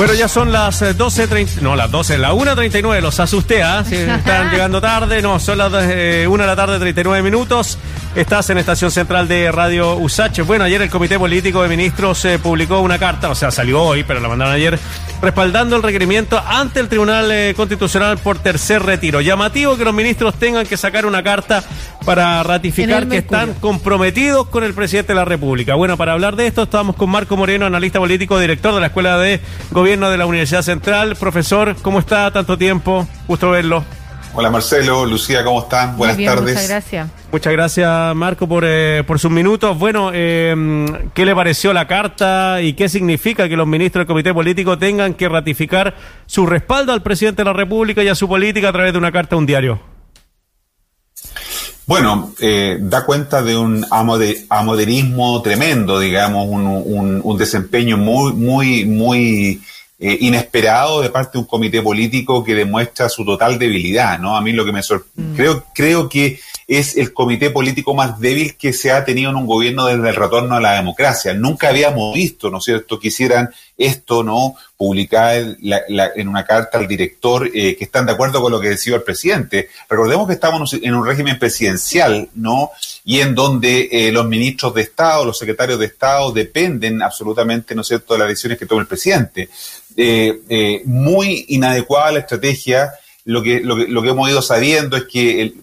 Bueno, ya son las 12.30, eh, no, las 12, la 1.39, los asusté, ¿ah? Si están llegando tarde, no, son las eh, 1 de la tarde, 39 minutos. Estás en Estación Central de Radio USACH. Bueno, ayer el Comité Político de Ministros eh, publicó una carta, o sea, salió hoy, pero la mandaron ayer, respaldando el requerimiento ante el Tribunal eh, Constitucional por tercer retiro. Llamativo que los ministros tengan que sacar una carta para ratificar que están comprometidos con el presidente de la República. Bueno, para hablar de esto, estamos con Marco Moreno, analista político, director de la Escuela de Gobierno de la Universidad Central. Profesor, ¿cómo está? Tanto tiempo, gusto verlo. Hola Marcelo, Lucía, ¿cómo están? Buenas bien, tardes. Muchas gracias. Muchas gracias, Marco, por, eh, por sus minutos. Bueno, eh, ¿qué le pareció la carta y qué significa que los ministros del Comité Político tengan que ratificar su respaldo al presidente de la República y a su política a través de una carta a un diario? Bueno, eh, da cuenta de un amode- amoderismo tremendo, digamos, un, un- un desempeño muy, muy, muy eh, inesperado de parte de un comité político que demuestra su total debilidad, ¿no? A mí lo que me sorprende, creo, creo que es el comité político más débil que se ha tenido en un gobierno desde el retorno a la democracia. Nunca habíamos visto, ¿no es cierto?, que hicieran esto, ¿no?, publicar la- la- en una carta al director eh, que están de acuerdo con lo que decía el presidente. Recordemos que estamos en un régimen presidencial, ¿no?, y en donde eh, los ministros de Estado, los secretarios de Estado dependen absolutamente, ¿no es cierto?, de las decisiones que tome el presidente. Eh, muy inadecuada la estrategia lo que, lo que, lo que hemos ido sabiendo es que el-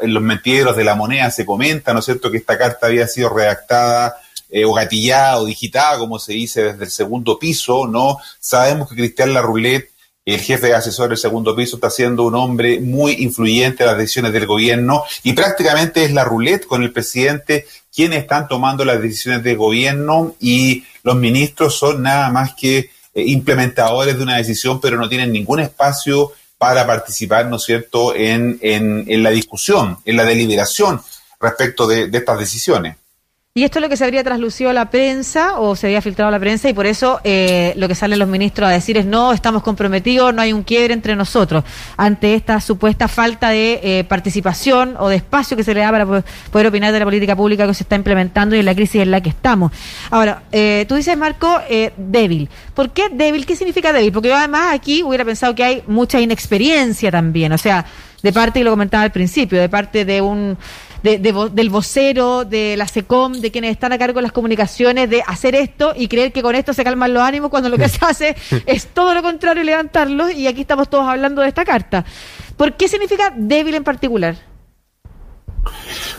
en los mentideros de la moneda se comenta, ¿no es cierto?, que esta carta había sido redactada eh, o gatillada o digitada, como se dice, desde el segundo piso, ¿no? Sabemos que Cristian Larroulet, el jefe de asesor del segundo piso, está siendo un hombre muy influyente en las decisiones del gobierno y prácticamente es la roulette con el presidente quienes están tomando las decisiones del gobierno y los ministros son nada más que eh, implementadores de una decisión, pero no tienen ningún espacio para participar, ¿no es cierto?, en, en, en la discusión, en la deliberación respecto de, de estas decisiones. Y esto es lo que se habría traslucido a la prensa o se había filtrado a la prensa y por eso eh, lo que salen los ministros a decir es no, estamos comprometidos, no hay un quiebre entre nosotros ante esta supuesta falta de eh, participación o de espacio que se le da para po- poder opinar de la política pública que se está implementando y en la crisis en la que estamos. Ahora, eh, tú dices, Marco, eh, débil. ¿Por qué débil? ¿Qué significa débil? Porque yo además aquí hubiera pensado que hay mucha inexperiencia también, o sea, de parte, y lo comentaba al principio, de parte de un de- de del vocero, de la SECOM, de quienes están a cargo de las comunicaciones, de hacer esto y creer que con esto se calman los ánimos cuando lo que se hace es todo lo contrario, levantarlos y aquí estamos todos hablando de esta carta. ¿Por qué significa débil en particular?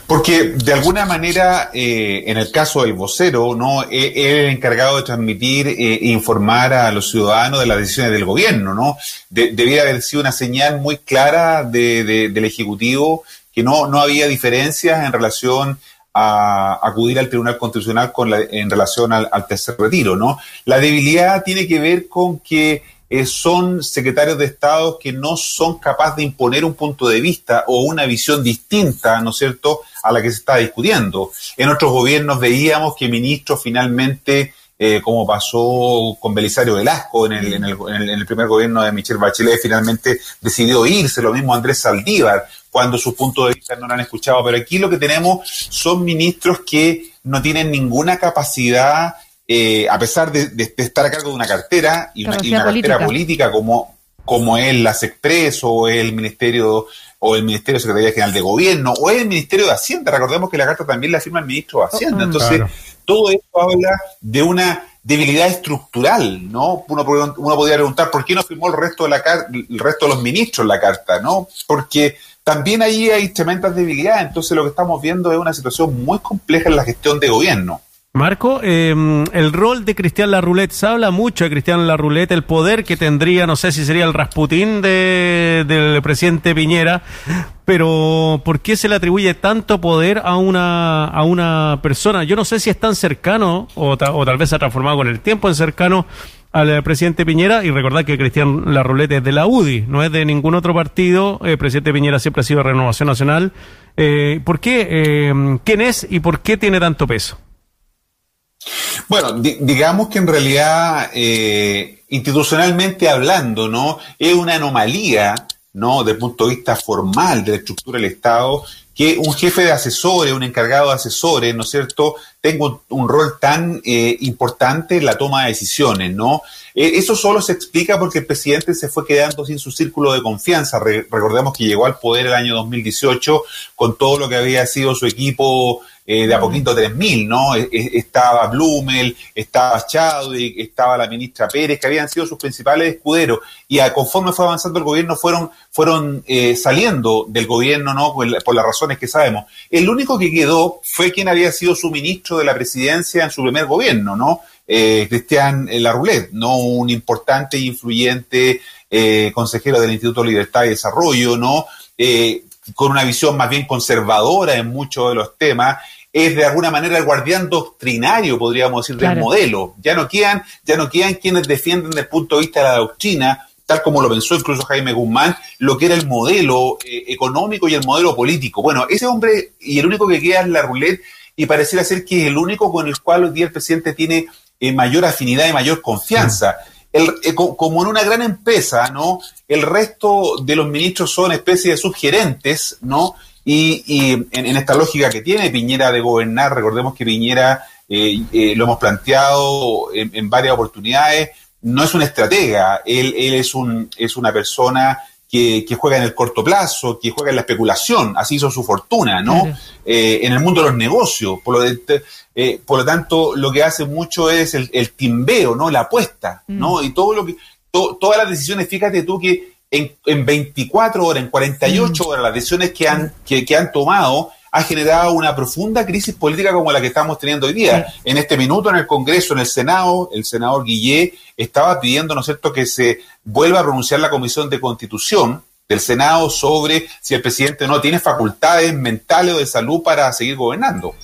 Porque de alguna manera, eh, en el caso del vocero, no, Eh, es el encargado de transmitir e informar a los ciudadanos de las decisiones del gobierno, ¿no? De- debiera haber sido una señal muy clara de- de- del ejecutivo que no, no había diferencias en relación a acudir al Tribunal Constitucional con la- en relación al, tercer retiro, ¿no? La debilidad tiene que ver con que eh, son secretarios de Estado que no son capaces de imponer un punto de vista o una visión distinta, ¿no es cierto?, a la que se está discutiendo. En otros gobiernos veíamos que ministros finalmente, eh, como pasó con Belisario Velasco en el, en, el, en el- en el primer gobierno de Michelle Bachelet, finalmente decidió irse, lo mismo Andrés Saldívar, cuando sus puntos de vista no lo han escuchado. Pero aquí lo que tenemos son ministros que no tienen ninguna capacidad eh, a pesar de, de- de estar a cargo de una cartera y una, y cartera política. como, como es la SECPRES o el Ministerio o el Ministerio de Secretaría General de Gobierno o el Ministerio de Hacienda. Recordemos que la carta también la firma el ministro de Hacienda. Oh, Entonces, Claro. todo esto habla de una debilidad estructural, ¿no? Uno, uno podría preguntar por qué no firmó el resto de la el resto de los ministros la carta, ¿no? Porque también ahí hay tremendas debilidades. Entonces, lo que estamos viendo es una situación muy compleja en la gestión de gobierno. Marco, eh, el rol de Cristian Larroulet, se habla mucho de Cristian Larroulet, el poder que tendría, no sé si sería el Rasputín de, del presidente Piñera, pero ¿por qué se le atribuye tanto poder a una, a una persona? Yo no sé si es tan cercano, o, o tal vez se ha transformado con el tiempo en cercano al eh, presidente Piñera, y recordad que Cristian Larroulet es de la UDI, no es de ningún otro partido, el presidente Piñera siempre ha sido de Renovación Nacional. Eh, ¿Por qué? Eh, ¿Quién es y por qué tiene tanto peso? Bueno, di- digamos que en realidad, eh, institucionalmente hablando, ¿no? Es una anomalía, ¿no? Desde el punto de vista formal de la estructura del Estado, que un jefe de asesores, un encargado de asesores, ¿no es cierto?, tenga un, rol tan eh, importante en la toma de decisiones, ¿no? Eh, eso solo se explica porque el presidente se fue quedando sin su círculo de confianza. recordemos que llegó al poder el año 2018 con todo lo que había sido su equipo eh, de a poquito 3.000, ¿no? E, e, estaba Blumel, estaba Chadwick, estaba la ministra Pérez, que habían sido sus principales escuderos. Y conforme fue avanzando el gobierno, fueron, fueron eh, saliendo del gobierno, ¿no? Por, las razones que sabemos. El único que quedó fue quien había sido su ministro de la presidencia en su primer gobierno, ¿no? Eh, Cristian Larroulet, ¿no? Un importante e influyente consejero del Instituto de Libertad y Desarrollo, ¿no? con una visión más bien conservadora en muchos de los temas, es de alguna manera el guardián doctrinario, podríamos decir, del modelo. Ya no quedan, ya no quedan quienes defienden desde el punto de vista de la doctrina, tal como lo pensó incluso Jaime Guzmán, lo que era el modelo eh, económico y el modelo político. Bueno, ese hombre y el único que queda es la roulette y pareciera ser que es el único con el cual hoy día el presidente tiene eh, mayor afinidad y mayor confianza. Eh, como en una gran empresa, ¿no? El resto de los ministros son especies de subgerentes, ¿no? Y, en, esta lógica que tiene Piñera de gobernar, recordemos que Piñera, eh, eh, lo hemos planteado en, varias oportunidades, no es un estratega, él, él es, un, es una persona que, juega en el corto plazo, que juega en la especulación, así hizo su fortuna, ¿no? Eh, en el mundo de los negocios. Por lo, eh, por lo tanto, lo que hace mucho es el, el timbeo, ¿no? La apuesta, ¿no? Mm. Y todo lo que, todas las decisiones, fíjate tú que en, en 24 horas, en 48 mm. horas, las decisiones que han, que, que han tomado, ha generado una profunda crisis política como la que estamos teniendo hoy día. En este minuto en el Congreso, en el Senado, el senador Guillé estaba pidiendo, ¿no es cierto?, que se vuelva a pronunciar la Comisión de Constitución del Senado sobre si el presidente no tiene facultades mentales o de salud para seguir gobernando.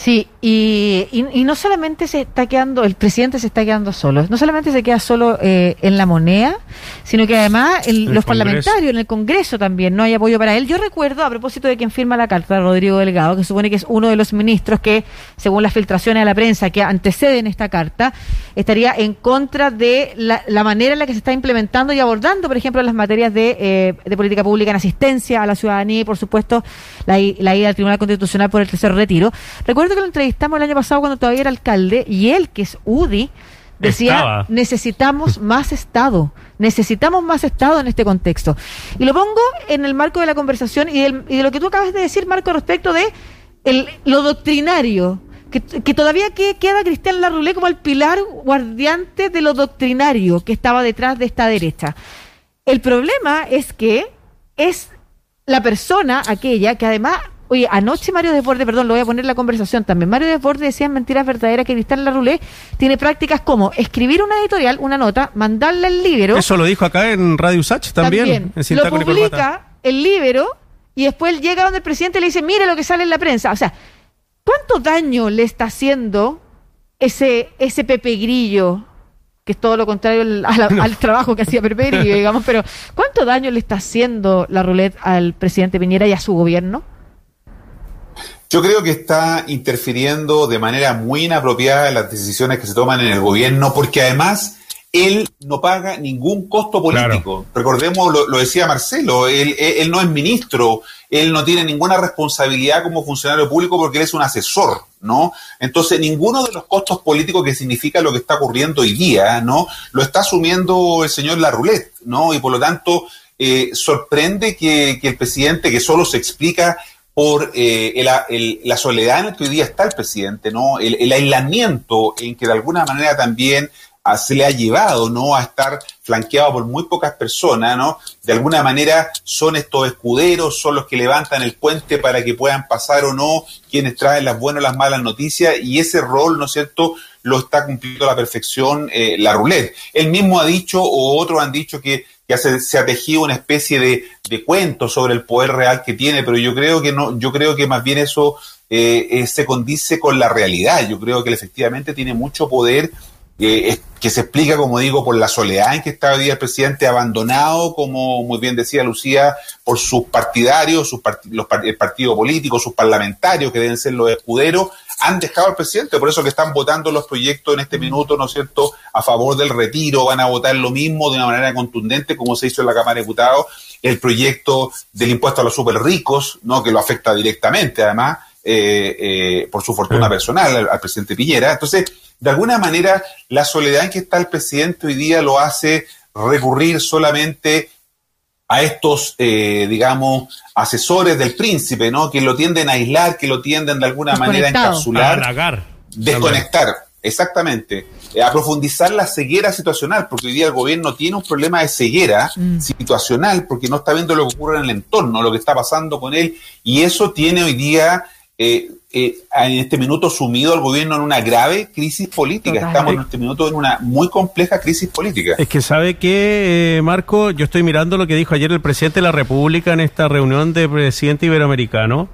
Sí, y, y, no solamente se está quedando, el presidente se está quedando solo, no solamente se queda solo eh, en la moneda, sino que además los parlamentarios, en el Congreso también, no hay apoyo para él. Yo recuerdo, a propósito de quien firma la carta, Rodrigo Delgado, que supone que es uno de los ministros que, según las filtraciones a la prensa que anteceden esta carta, estaría en contra de la, la manera en la que se está implementando y abordando, por ejemplo, las materias de, eh, de política pública en asistencia a la ciudadanía y, por supuesto, la, la ida al Tribunal Constitucional por el tercer retiro. Recuerdo que lo entrevistamos el año pasado cuando todavía era alcalde y él, que es UDI, decía, necesitamos más Estado, necesitamos más Estado en este contexto. Y lo pongo en el marco de la conversación y, de lo que tú acabas de decir, Marco, respecto de lo doctrinario, que, todavía queda Cristian Larroulé como el pilar guardiante de lo doctrinario que estaba detrás de esta derecha. El problema es que es la persona aquella que además Oye, anoche Mario Desbordes, perdón, lo voy a poner en la conversación también. Mario Desbordes decía en Mentiras Verdaderas que Cristal Larroulé tiene prácticas como escribir una editorial, una nota, mandarla al libro. Eso lo dijo acá en Radio Usach también. En lo publica el libro y después llega donde el presidente le dice, mire lo que sale en la prensa. O sea, ¿cuánto daño le está haciendo ese, ese Pepe Grillo que es todo lo contrario al, trabajo que hacía Pepe Grillo, digamos, pero ¿cuánto daño le está haciendo la roulette al presidente Piñera y a su gobierno? Yo creo que está interfiriendo de manera muy inapropiada en las decisiones que se toman en el gobierno, porque además él no paga ningún costo político. Recordemos, lo, decía Marcelo, él, no es ministro, él no tiene ninguna responsabilidad como funcionario público porque él es un asesor, ¿no? Entonces, ninguno de los costos políticos que significa lo que está ocurriendo hoy día, ¿no? Lo está asumiendo el señor Larroulet, ¿no? Y por lo tanto, eh, sorprende que, que el presidente, que solo se explica por eh, la soledad en que hoy día está el presidente, ¿no? El, aislamiento en que de alguna manera también ah, se le ha llevado, ¿no? A estar flanqueado por muy pocas personas, ¿no? De alguna manera son estos escuderos, son los que levantan el puente para que puedan pasar o no, quienes traen las buenas o las malas noticias, y ese rol, ¿no es cierto?, lo está cumpliendo a la perfección eh, la roulette. Él mismo ha dicho, o otros han dicho que ya se, ha tejido una especie de, de, cuento sobre el poder real que tiene, pero yo creo que no, yo creo que más bien eso eh, eh, se condice con la realidad. Yo creo que él efectivamente tiene mucho poder eh, que se explica, como digo, por la soledad en que está hoy el presidente abandonado, como muy bien decía Lucía, por sus partidarios, sus los, el partido político, sus parlamentarios, que deben ser los escuderos, han dejado al presidente, por eso que están votando los proyectos en este minuto, ¿no es cierto?, a favor del retiro, van a votar lo mismo de una manera contundente como se hizo en la Cámara de Diputados, el proyecto del impuesto a los super ricos, ¿no?, que lo afecta directamente, además, eh, eh, por su fortuna personal al, presidente Piñera. Entonces, de alguna manera, la soledad en que está el presidente hoy día lo hace recurrir solamente a estos, eh, digamos, asesores del príncipe, ¿no? Que lo tienden a aislar, que lo tienden de alguna manera a encapsular, desconectar, exactamente, a profundizar la ceguera situacional, porque hoy día el gobierno tiene un problema de ceguera mm. situacional, porque no está viendo lo que ocurre en el entorno, lo que está pasando con él, y eso tiene hoy día eh, eh, en este minuto sumido al gobierno en una grave crisis política. Estamos en este minuto en una muy compleja crisis política. Es que sabe que, eh, Marco, yo estoy mirando lo que dijo ayer el presidente de la República en esta reunión de presidente iberoamericano.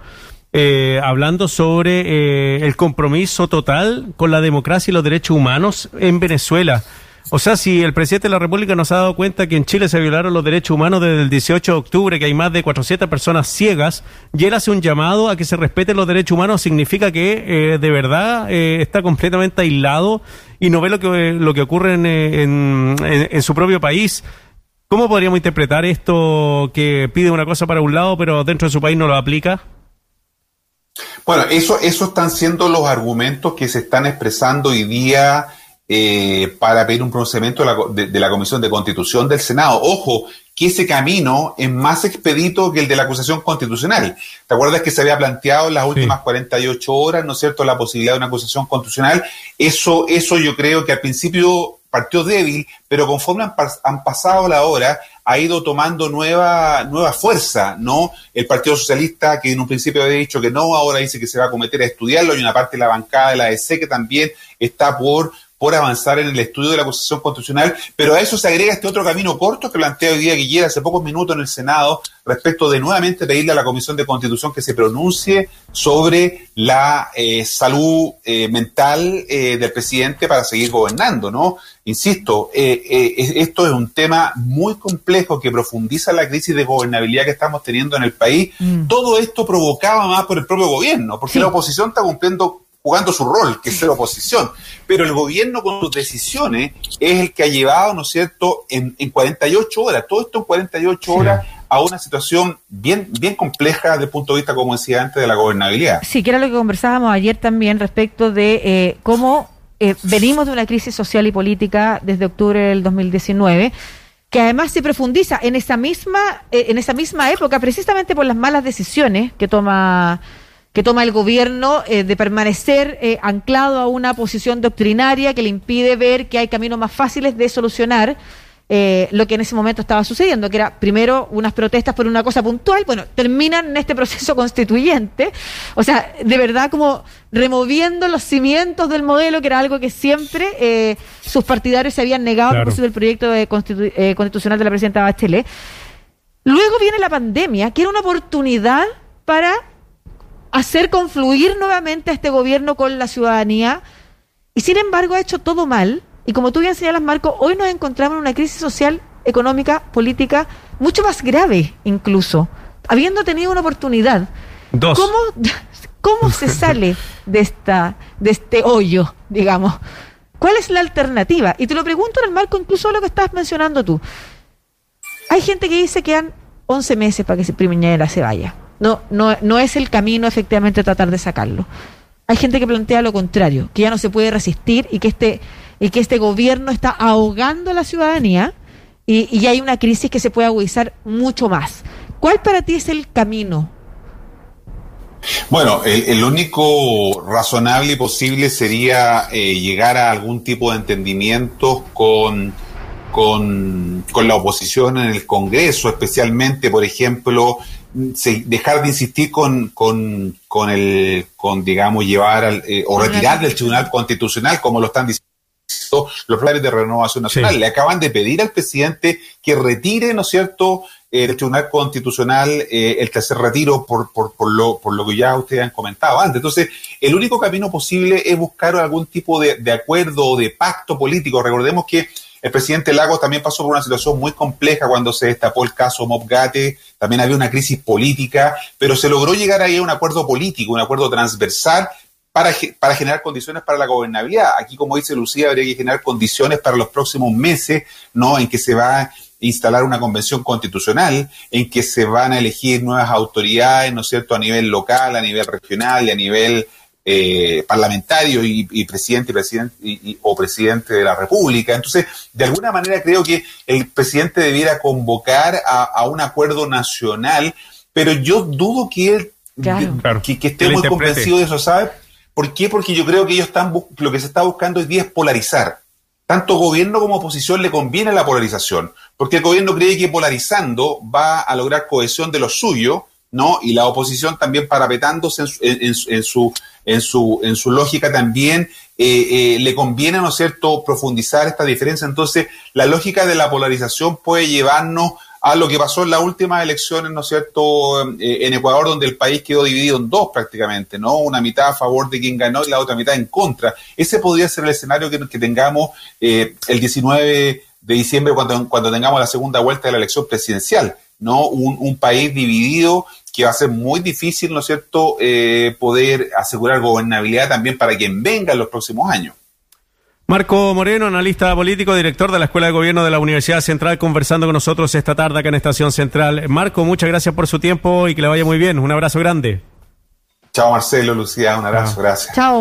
hablando sobre el compromiso total con la democracia y los derechos humanos en Venezuela. O sea, si el presidente de la República nos ha dado cuenta que en Chile se violaron los derechos humanos desde el 18 de octubre, que hay más de 400 personas ciegas, y él hace un llamado a que se respeten los derechos humanos, significa que eh, de verdad eh, está completamente aislado y no ve lo que, lo que ocurre en, en, en, su propio país. ¿Cómo podríamos interpretar esto que pide una cosa para un lado, pero dentro de su país no lo aplica? Bueno, eso, eso están siendo los argumentos que se están expresando hoy día eh, para pedir un pronunciamiento de la, Comisión de Constitución del Senado. Ojo, que ese camino es más expedito que el de la acusación constitucional. ¿Te acuerdas que se había planteado en las últimas 48 horas, ¿no es cierto?, la posibilidad de una acusación constitucional. Eso, eso yo creo que al principio partió débil, pero conforme han, pasado la hora, ha ido tomando nueva, nueva fuerza, ¿no? El Partido Socialista, que en un principio había dicho que no, ahora dice que se va a cometer a estudiarlo, y una parte de la bancada de la EC que también está por por avanzar en el estudio de la acusación constitucional, pero a eso se agrega este otro camino corto que plantea hoy día Guillermo hace pocos minutos en el Senado respecto de nuevamente pedirle a la Comisión de Constitución que se pronuncie sobre la eh, salud eh, mental eh, del presidente para seguir gobernando, ¿no? Insisto, esto es un tema muy complejo que profundiza la crisis de gobernabilidad que estamos teniendo en el país. Mm. Todo esto provocaba más por el propio gobierno, porque la oposición está cumpliendo jugando su rol, que es ser oposición. Pero el gobierno con sus decisiones es el que ha llevado, ¿no es cierto?, en, en 48 horas, todo esto en 48 horas, a una situación bien, bien compleja desde el punto de vista, como decía antes, de la gobernabilidad. Sí, que era lo que conversábamos ayer también respecto de eh, cómo eh, venimos de una crisis social y política desde octubre del 2019 que además se profundiza en esa misma eh, en esa misma época precisamente por las malas decisiones que toma que toma el gobierno eh, de permanecer eh, anclado a una posición doctrinaria que le impide ver que hay caminos más fáciles de solucionar eh, lo que en ese momento estaba sucediendo, que era primero unas protestas por una cosa puntual, bueno, terminan en este proceso constituyente, o sea, de verdad como removiendo los cimientos del modelo, que era algo que siempre sus partidarios se habían negado claro. del proyecto de constitucional de la presidenta Bachelet. Luego viene la pandemia, que era una oportunidad para hacer confluir nuevamente a este gobierno con la ciudadanía y sin embargo ha hecho todo mal. Y como tú bien señalas, Marco, hoy nos encontramos en una crisis social, económica, política mucho más grave incluso, habiendo tenido una oportunidad. ¿Cómo, cómo se sale de, esta, de este hoyo, digamos? ¿Cuál es la alternativa? Y te lo pregunto en el marco incluso de lo que estás mencionando tú. Hay gente que dice que han 11 meses para que se Piñera se vaya. No, no, no es el camino efectivamente tratar de sacarlo. Hay gente que plantea lo contrario, que ya no se puede resistir y que este, y que este gobierno está ahogando a la ciudadanía y, y hay una crisis que se puede agudizar mucho más. ¿Cuál para ti es el camino? Bueno, el, único razonable y posible sería eh, llegar a algún tipo de entendimiento con, con, con, la oposición en el Congreso, especialmente, por ejemplo, dejar de insistir con, con, con, el, con digamos, llevar al, eh, o retirar del Tribunal Constitucional, como lo están diciendo los planes de renovación nacional. Le acaban de pedir al presidente que retire, ¿no es cierto?, eh, del Tribunal Constitucional eh, el tercer retiro por, por, por, lo, por lo que ya ustedes han comentado antes. Entonces, el único camino posible es buscar algún tipo de, de acuerdo o de pacto político. Recordemos que el presidente Lagos también pasó por una situación muy compleja cuando se destapó el caso Mobgate, también había una crisis política, pero se logró llegar ahí a un acuerdo político, un acuerdo transversal para, para generar condiciones para la gobernabilidad. Aquí, como dice Lucía, habría que generar condiciones para los próximos meses, ¿no? En que se va a instalar una convención constitucional, en que se van a elegir nuevas autoridades, ¿no es cierto?, a nivel local, a nivel regional y a nivel eh, parlamentario y, y, presidente, y presidente y, o presidente de la República. Entonces, de alguna manera creo que el presidente debiera convocar a, a un acuerdo nacional, pero yo dudo que él Claro. que, que, esté muy convencido de eso, ¿sabe? ¿Por qué? Porque yo creo que ellos están lo que se está buscando hoy día es polarizar. Tanto gobierno como oposición le conviene la polarización, porque el gobierno cree que polarizando va a lograr cohesión de lo suyo, ¿no? Y la oposición también parapetándose en su, en, en su, en su, en su lógica también eh, eh, le conviene, ¿no es cierto?, profundizar esta diferencia. Entonces, la lógica de la polarización puede llevarnos a lo que pasó en las últimas elecciones, ¿no es cierto?, eh, en Ecuador, donde el país quedó dividido en dos prácticamente, ¿no? Una mitad a favor de quien ganó y la otra mitad en contra. Ese podría ser el escenario que, que tengamos eh, el 19 de diciembre cuando, cuando tengamos la segunda vuelta de la elección presidencial, ¿no? Un, un país dividido que va a ser muy difícil, ¿no es cierto?, eh, poder asegurar gobernabilidad también para quien venga en los próximos años. Marco Moreno, analista político, director de la Escuela de Gobierno de la Universidad Central, conversando con nosotros esta tarde acá en Estación Central. Marco, muchas gracias por su tiempo y que le vaya muy bien. Un abrazo grande. Chao Marcelo, Lucía, un abrazo, gracias. Chao.